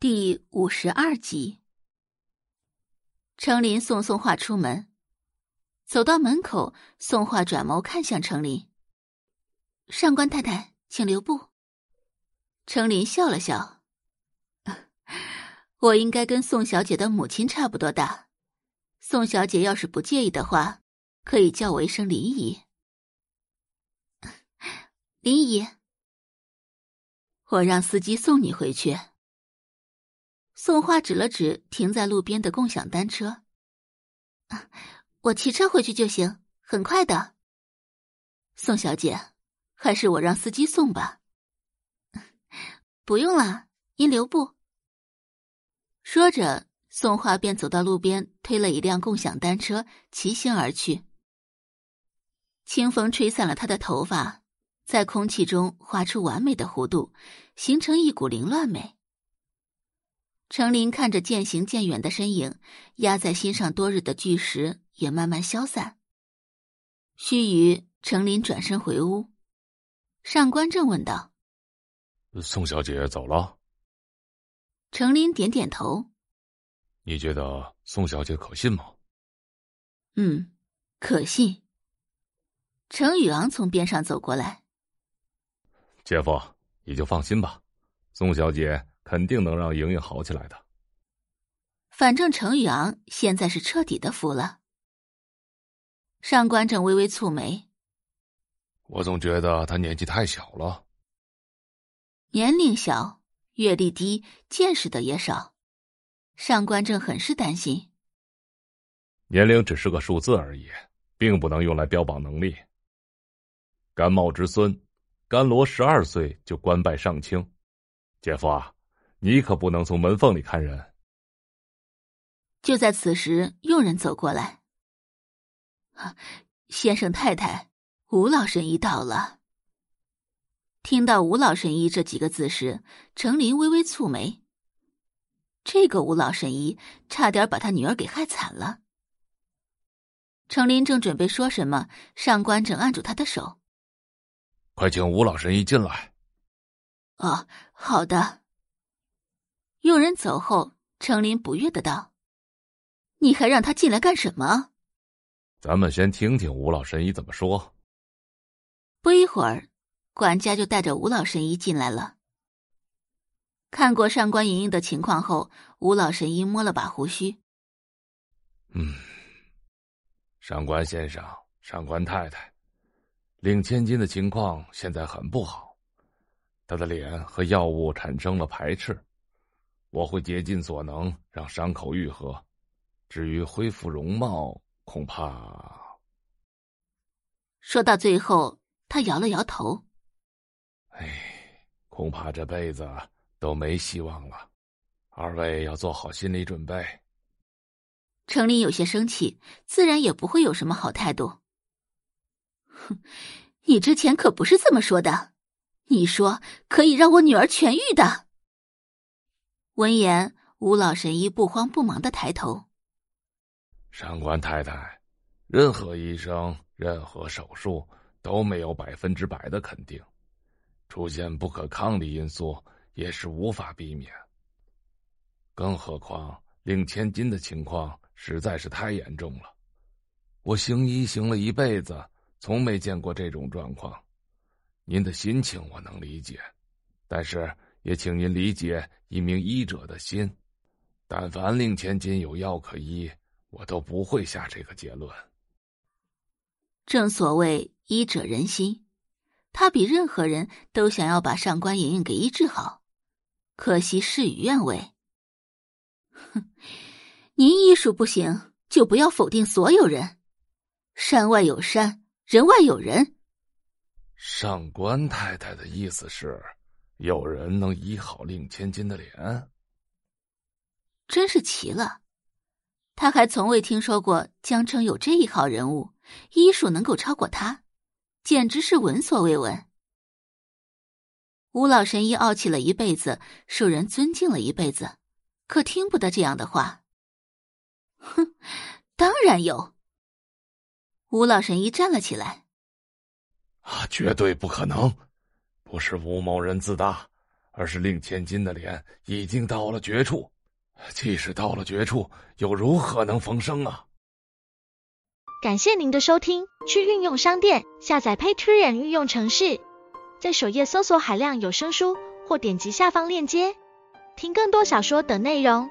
第五十二集，程林送宋画出门，走到门口，宋画转眸看向程林：“上官太太，请留步。”程林笑了笑：“ 我应该跟宋小姐的母亲差不多大，宋小姐要是不介意的话，可以叫我一声林姨。”林姨，我让司机送你回去。宋花指了指停在路边的共享单车，我骑车回去就行，很快的。宋小姐，还是我让司机送吧。不用了，您留步。说着，宋画便走到路边，推了一辆共享单车，骑行而去。清风吹散了她的头发，在空气中画出完美的弧度，形成一股凌乱美。程林看着渐行渐远的身影，压在心上多日的巨石也慢慢消散。须臾，程林转身回屋，上官正问道：“宋小姐走了？”程林点点头：“你觉得宋小姐可信吗？”“嗯，可信。”程宇昂从边上走过来：“姐夫，你就放心吧，宋小姐。”肯定能让莹莹好起来的。反正程宇昂现在是彻底的服了。上官正微微蹙眉，我总觉得他年纪太小了。年龄小，阅历低，见识的也少。上官正很是担心。年龄只是个数字而已，并不能用来标榜能力。甘茂之孙，甘罗十二岁就官拜上卿，姐夫啊。你可不能从门缝里看人。就在此时，佣人走过来：“先生太太，吴老神医到了。”听到“吴老神医”这几个字时，程琳微微蹙眉。这个吴老神医差点把他女儿给害惨了。程琳正准备说什么，上官正按住他的手：“快请吴老神医进来。”“哦，好的。”佣人走后，程林不悦的道：“你还让他进来干什么？”咱们先听听吴老神医怎么说。不一会儿，管家就带着吴老神医进来了。看过上官莹莹的情况后，吴老神医摸了把胡须：“嗯，上官先生、上官太太，令千金的情况现在很不好，她的脸和药物产生了排斥。”我会竭尽所能让伤口愈合，至于恢复容貌，恐怕……说到最后，他摇了摇头。哎，恐怕这辈子都没希望了。二位要做好心理准备。程琳有些生气，自然也不会有什么好态度。哼，你之前可不是这么说的，你说可以让我女儿痊愈的。闻言，吴老神医不慌不忙的抬头。上官太太，任何医生、任何手术都没有百分之百的肯定，出现不可抗力因素也是无法避免。更何况令千金的情况实在是太严重了，我行医行了一辈子，从没见过这种状况。您的心情我能理解，但是。也请您理解一名医者的心，但凡令千金有药可医，我都不会下这个结论。正所谓医者仁心，他比任何人都想要把上官莹莹给医治好，可惜事与愿违。哼，您医术不行，就不要否定所有人。山外有山，人外有人。上官太太的意思是？有人能医好令千金的脸，真是奇了。他还从未听说过江城有这一号人物，医术能够超过他，简直是闻所未闻。吴老神医傲气了一辈子，受人尊敬了一辈子，可听不得这样的话。哼，当然有。吴老神医站了起来，啊，绝对不可能。不是吴某人自大，而是令千金的脸已经到了绝处。即使到了绝处，又如何能逢生啊？感谢您的收听，去运用商店下载 Patreon 运用城市，在首页搜索海量有声书，或点击下方链接听更多小说等内容。